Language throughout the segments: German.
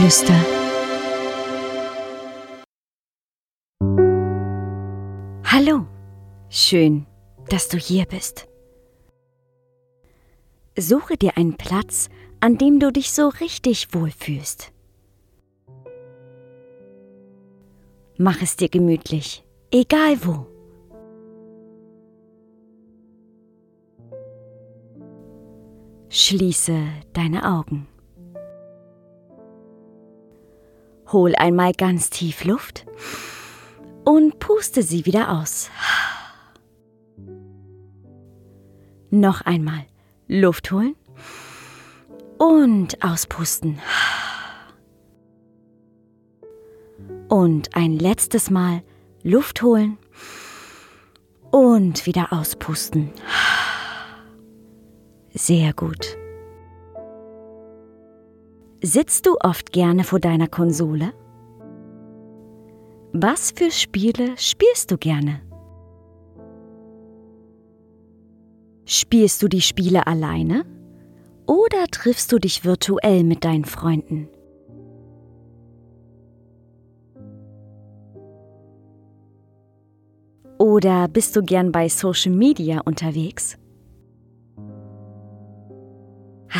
Geflüster. Hallo, schön, dass du hier bist. Suche dir einen Platz, an dem du dich so richtig wohlfühlst. Mach es dir gemütlich, egal wo. Schließe deine Augen. Hol einmal ganz tief Luft und puste sie wieder aus. Noch einmal Luft holen und auspusten. Und ein letztes Mal Luft holen und wieder auspusten. Sehr gut. Sitzt du oft gerne vor deiner Konsole? Was für Spiele spielst du gerne? Spielst du die Spiele alleine oder triffst du dich virtuell mit deinen Freunden? Oder bist du gern bei Social Media unterwegs?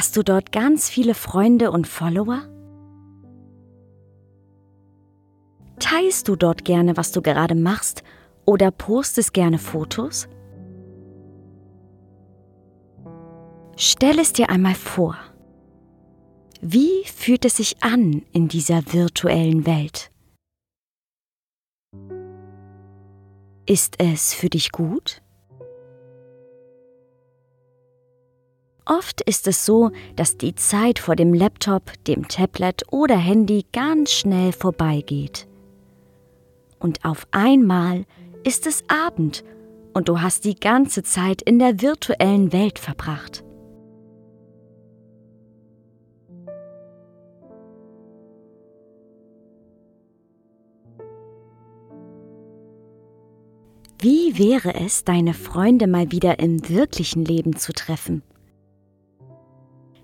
Hast du dort ganz viele Freunde und Follower? Teilst du dort gerne, was du gerade machst oder postest gerne Fotos? Stell es dir einmal vor. Wie fühlt es sich an in dieser virtuellen Welt? Ist es für dich gut? Oft ist es so, dass die Zeit vor dem Laptop, dem Tablet oder Handy ganz schnell vorbeigeht. Und auf einmal ist es Abend und du hast die ganze Zeit in der virtuellen Welt verbracht. Wie wäre es, deine Freunde mal wieder im wirklichen Leben zu treffen?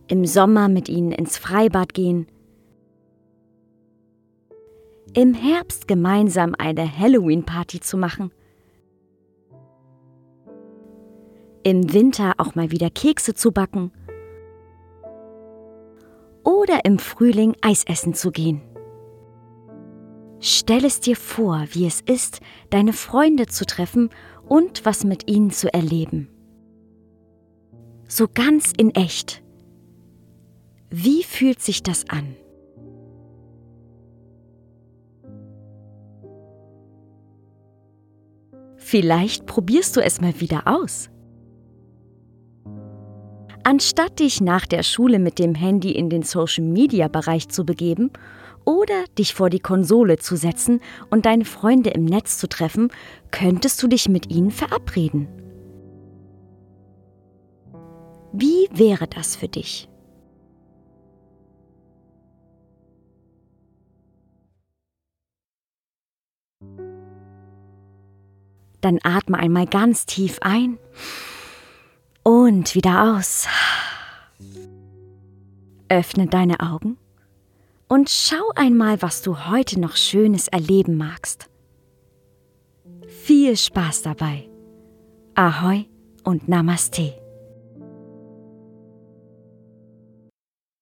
Im Sommer mit ihnen ins Freibad gehen, im Herbst gemeinsam eine Halloween-Party zu machen, im Winter auch mal wieder Kekse zu backen oder im Frühling Eis essen zu gehen. Stell es dir vor, wie es ist, deine Freunde zu treffen und was mit ihnen zu erleben. So ganz in echt. Wie fühlt sich das an? Vielleicht probierst du es mal wieder aus. Anstatt dich nach der Schule mit dem Handy in den Social-Media-Bereich zu begeben oder dich vor die Konsole zu setzen und deine Freunde im Netz zu treffen, könntest du dich mit ihnen verabreden. Wie wäre das für dich? Dann atme einmal ganz tief ein und wieder aus. Öffne deine Augen und schau einmal, was du heute noch Schönes erleben magst. Viel Spaß dabei. Ahoi und Namaste.